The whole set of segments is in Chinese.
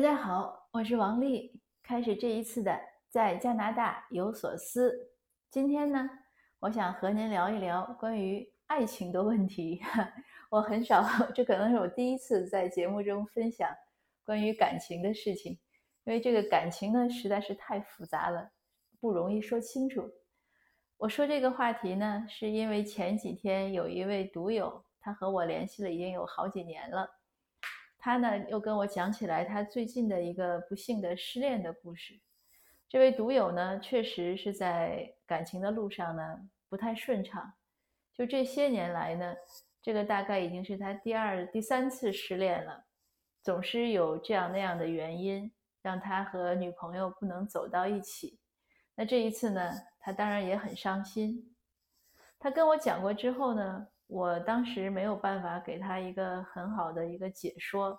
大家好，我是王丽。开始这一次的在加拿大有所思。今天呢，我想和您聊一聊关于爱情的问题。我很少，这可能是我第一次在节目中分享关于感情的事情，因为这个感情呢实在是太复杂了，不容易说清楚。我说这个话题呢，是因为前几天有一位读友，他和我联系了已经有好几年了。他呢又跟我讲起来他最近的一个不幸的失恋的故事。这位读友呢，确实是在感情的路上呢不太顺畅。就这些年来呢，这个大概已经是他第二、第三次失恋了，总是有这样那样的原因让他和女朋友不能走到一起。那这一次呢，他当然也很伤心。他跟我讲过之后呢。我当时没有办法给他一个很好的一个解说，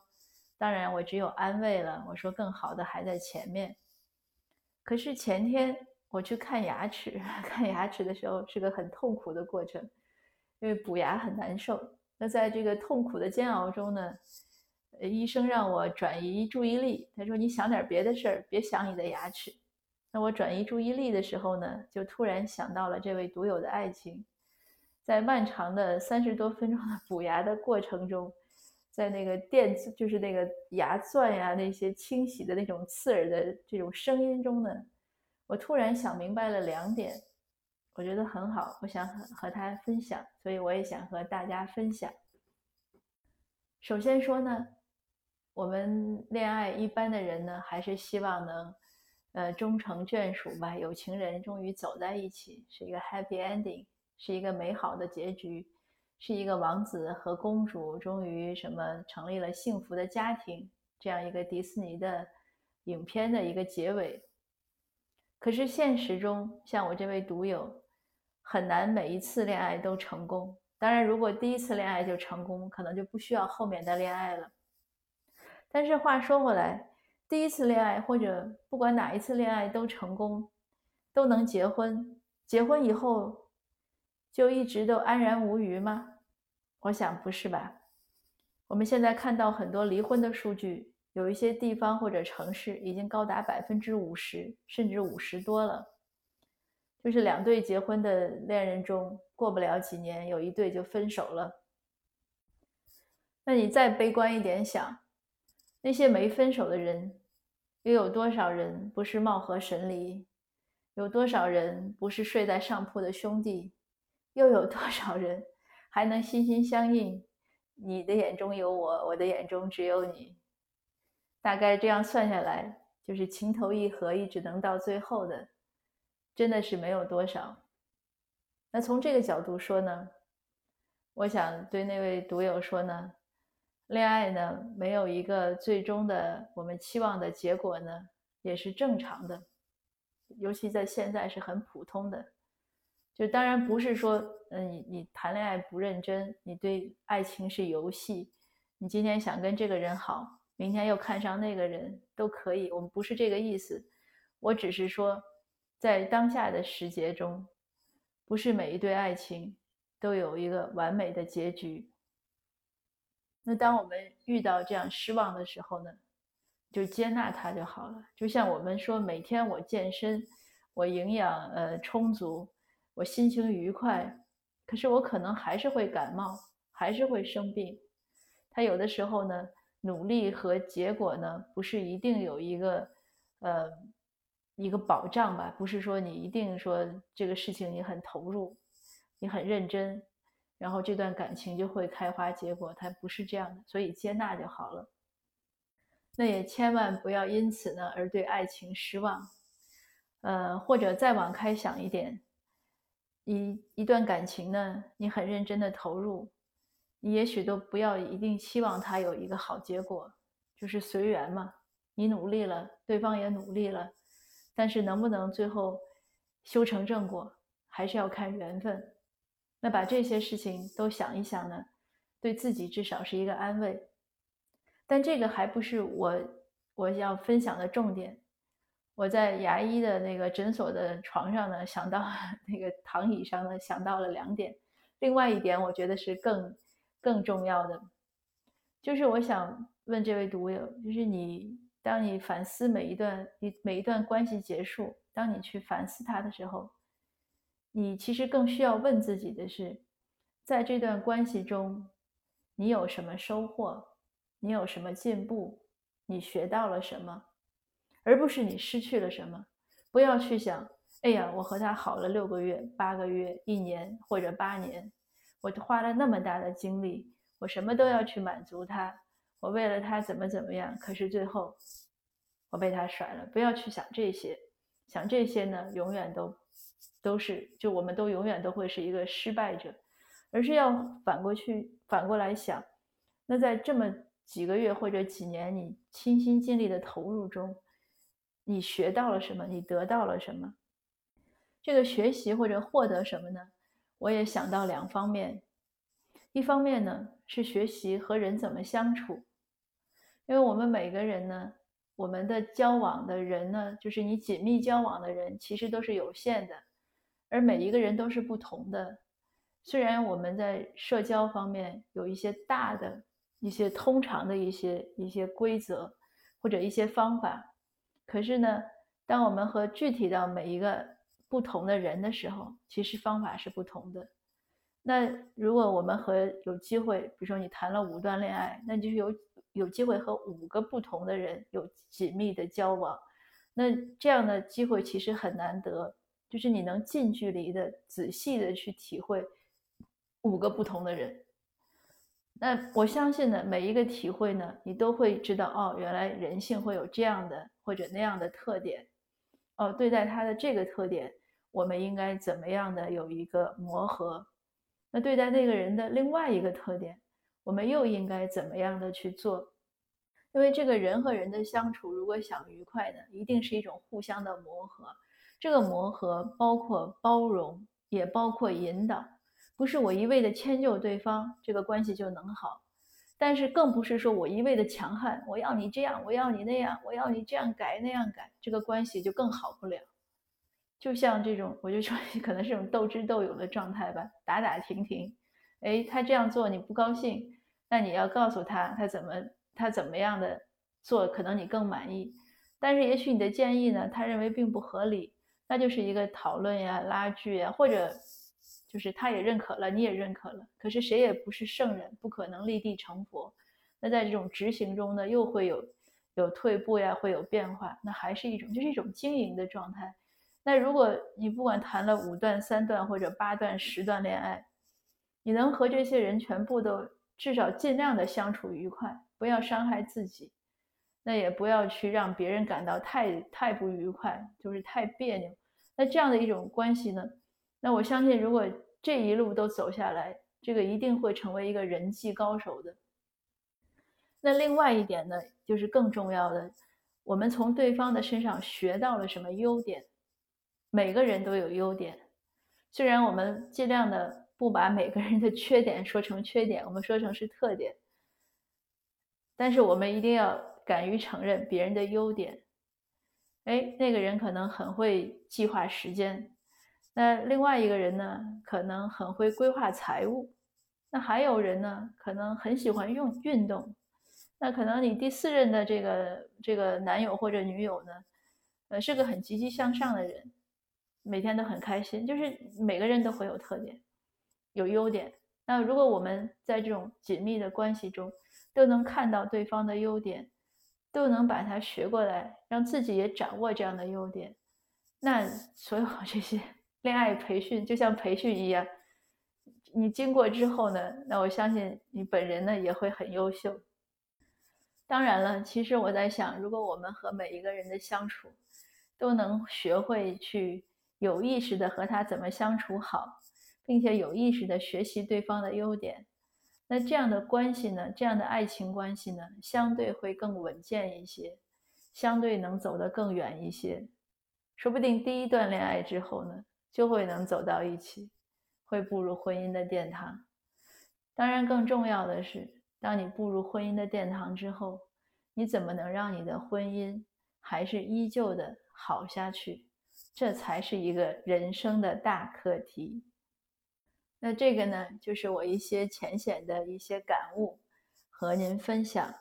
当然我只有安慰了。我说更好的还在前面。可是前天我去看牙齿，看牙齿的时候是个很痛苦的过程，因为补牙很难受。那在这个痛苦的煎熬中呢，医生让我转移注意力，他说你想点别的事儿，别想你的牙齿。那我转移注意力的时候呢，就突然想到了这位独有的爱情。在漫长的三十多分钟的补牙的过程中，在那个电就是那个牙钻呀那些清洗的那种刺耳的这种声音中呢，我突然想明白了两点，我觉得很好，我想和和他分享，所以我也想和大家分享。首先说呢，我们恋爱一般的人呢，还是希望能呃终成眷属吧，有情人终于走在一起，是一个 happy ending。是一个美好的结局，是一个王子和公主终于什么成立了幸福的家庭，这样一个迪士尼的影片的一个结尾。可是现实中，像我这位读友，很难每一次恋爱都成功。当然，如果第一次恋爱就成功，可能就不需要后面的恋爱了。但是话说回来，第一次恋爱或者不管哪一次恋爱都成功，都能结婚，结婚以后。就一直都安然无虞吗？我想不是吧。我们现在看到很多离婚的数据，有一些地方或者城市已经高达百分之五十，甚至五十多了。就是两对结婚的恋人中，过不了几年，有一对就分手了。那你再悲观一点想，那些没分手的人，又有多少人不是貌合神离？有多少人不是睡在上铺的兄弟？又有多少人还能心心相印？你的眼中有我，我的眼中只有你。大概这样算下来，就是情投意合，一直能到最后的，真的是没有多少。那从这个角度说呢，我想对那位读友说呢，恋爱呢没有一个最终的我们期望的结果呢，也是正常的，尤其在现在是很普通的。就当然不是说，嗯，你你谈恋爱不认真，你对爱情是游戏，你今天想跟这个人好，明天又看上那个人都可以，我们不是这个意思。我只是说，在当下的时节中，不是每一对爱情都有一个完美的结局。那当我们遇到这样失望的时候呢，就接纳它就好了。就像我们说，每天我健身，我营养呃充足。我心情愉快，可是我可能还是会感冒，还是会生病。他有的时候呢，努力和结果呢，不是一定有一个，呃，一个保障吧？不是说你一定说这个事情你很投入，你很认真，然后这段感情就会开花结果，它不是这样的。所以接纳就好了。那也千万不要因此呢而对爱情失望，呃，或者再往开想一点。一一段感情呢，你很认真的投入，你也许都不要一定期望他有一个好结果，就是随缘嘛。你努力了，对方也努力了，但是能不能最后修成正果，还是要看缘分。那把这些事情都想一想呢，对自己至少是一个安慰。但这个还不是我我要分享的重点。我在牙医的那个诊所的床上呢，想到那个躺椅上呢，想到了两点。另外一点，我觉得是更更重要的，就是我想问这位读友，就是你当你反思每一段一每一段关系结束，当你去反思它的时候，你其实更需要问自己的是，在这段关系中，你有什么收获？你有什么进步？你学到了什么？而不是你失去了什么。不要去想，哎呀，我和他好了六个月、八个月、一年或者八年，我花了那么大的精力，我什么都要去满足他。我为了他怎么怎么样，可是最后我被他甩了。不要去想这些，想这些呢，永远都都是就我们都永远都会是一个失败者，而是要反过去反过来想，那在这么几个月或者几年你倾心尽力的投入中，你学到了什么？你得到了什么？这个学习或者获得什么呢？我也想到两方面，一方面呢是学习和人怎么相处。因为我们每个人呢，我们的交往的人呢，就是你紧密交往的人，其实都是有限的，而每一个人都是不同的。虽然我们在社交方面有一些大的、一些通常的一些一些规则或者一些方法，可是呢，当我们和具体到每一个不同的人的时候，其实方法是不同的。那如果我们和有机会，比如说你谈了五段恋爱，那就是有。有机会和五个不同的人有紧密的交往，那这样的机会其实很难得，就是你能近距离的、仔细的去体会五个不同的人。那我相信呢，每一个体会呢，你都会知道哦，原来人性会有这样的或者那样的特点。哦，对待他的这个特点，我们应该怎么样的有一个磨合？那对待那个人的另外一个特点？我们又应该怎么样的去做？因为这个人和人的相处，如果想愉快呢，一定是一种互相的磨合。这个磨合包括包容，也包括引导，不是我一味的迁就对方，这个关系就能好。但是更不是说我一味的强悍，我要你这样，我要你那样，我要你这样改那样改，这个关系就更好不了。就像这种，我就说 可能是种斗智斗勇的状态吧，打打停停。哎，他这样做你不高兴，那你要告诉他，他怎么他怎么样的做可能你更满意，但是也许你的建议呢，他认为并不合理，那就是一个讨论呀、拉锯呀，或者就是他也认可了，你也认可了，可是谁也不是圣人，不可能立地成佛。那在这种执行中呢，又会有有退步呀，会有变化，那还是一种就是一种经营的状态。那如果你不管谈了五段、三段或者八段、十段恋爱，你能和这些人全部都至少尽量的相处愉快，不要伤害自己，那也不要去让别人感到太太不愉快，就是太别扭。那这样的一种关系呢？那我相信，如果这一路都走下来，这个一定会成为一个人际高手的。那另外一点呢，就是更重要的，我们从对方的身上学到了什么优点？每个人都有优点，虽然我们尽量的。不把每个人的缺点说成缺点，我们说成是特点。但是我们一定要敢于承认别人的优点。哎，那个人可能很会计划时间，那另外一个人呢，可能很会规划财务。那还有人呢，可能很喜欢用运动。那可能你第四任的这个这个男友或者女友呢，呃，是个很积极向上的人，每天都很开心。就是每个人都会有特点。有优点，那如果我们在这种紧密的关系中，都能看到对方的优点，都能把它学过来，让自己也掌握这样的优点，那所有这些恋爱培训就像培训一样，你经过之后呢，那我相信你本人呢也会很优秀。当然了，其实我在想，如果我们和每一个人的相处，都能学会去有意识的和他怎么相处好。并且有意识的学习对方的优点，那这样的关系呢？这样的爱情关系呢，相对会更稳健一些，相对能走得更远一些。说不定第一段恋爱之后呢，就会能走到一起，会步入婚姻的殿堂。当然，更重要的是，当你步入婚姻的殿堂之后，你怎么能让你的婚姻还是依旧的好下去？这才是一个人生的大课题。那这个呢，就是我一些浅显的一些感悟，和您分享。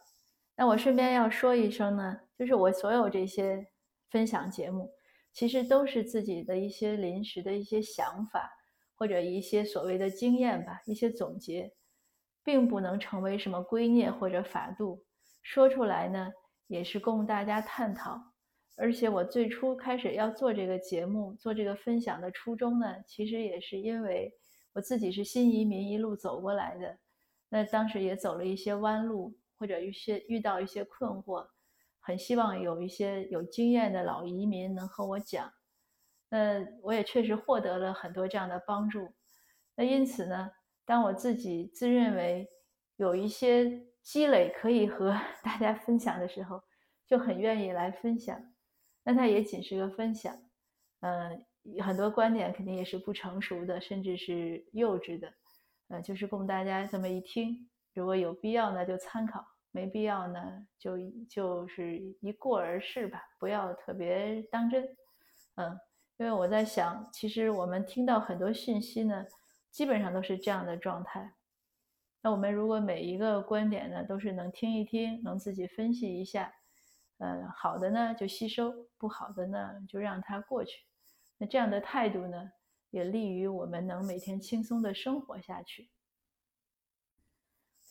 那我顺便要说一声呢，就是我所有这些分享节目，其实都是自己的一些临时的一些想法，或者一些所谓的经验吧，一些总结，并不能成为什么圭臬或者法度。说出来呢，也是供大家探讨。而且我最初开始要做这个节目、做这个分享的初衷呢，其实也是因为我自己是新移民一路走过来的，那当时也走了一些弯路，或者一些遇到一些困惑，很希望有一些有经验的老移民能和我讲。那我也确实获得了很多这样的帮助。那因此呢，当我自己自认为有一些积累可以和 大家分享的时候，就很愿意来分享。那它也仅是个分享，嗯，很多观点肯定也是不成熟的，甚至是幼稚的，呃，就是供大家这么一听，如果有必要呢就参考，没必要呢就就是一过而逝吧，不要特别当真，嗯，因为我在想，其实我们听到很多信息呢，基本上都是这样的状态，那我们如果每一个观点呢都是能听一听，能自己分析一下。呃，好的呢就吸收，不好的呢就让它过去。那这样的态度呢，也利于我们能每天轻松的生活下去。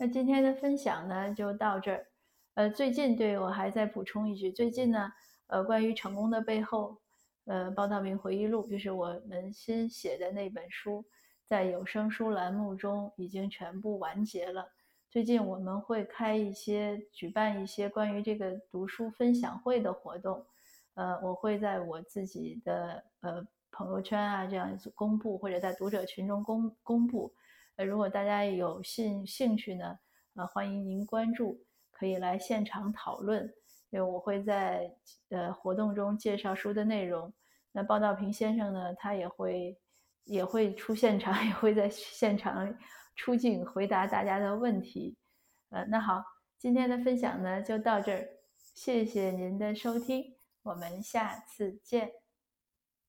那今天的分享呢就到这儿。呃，最近对我还再补充一句，最近呢，呃，关于成功的背后，呃，包道明回忆录就是我们新写的那本书，在有声书栏目中已经全部完结了。最近我们会开一些、举办一些关于这个读书分享会的活动，呃，我会在我自己的呃朋友圈啊这样子公布，或者在读者群中公公布。呃，如果大家有兴兴趣呢，呃，欢迎您关注，可以来现场讨论。因为我会在呃活动中介绍书的内容。那鲍道平先生呢，他也会也会出现场，也会在现场。出镜回答大家的问题，呃，那好，今天的分享呢就到这儿，谢谢您的收听，我们下次见。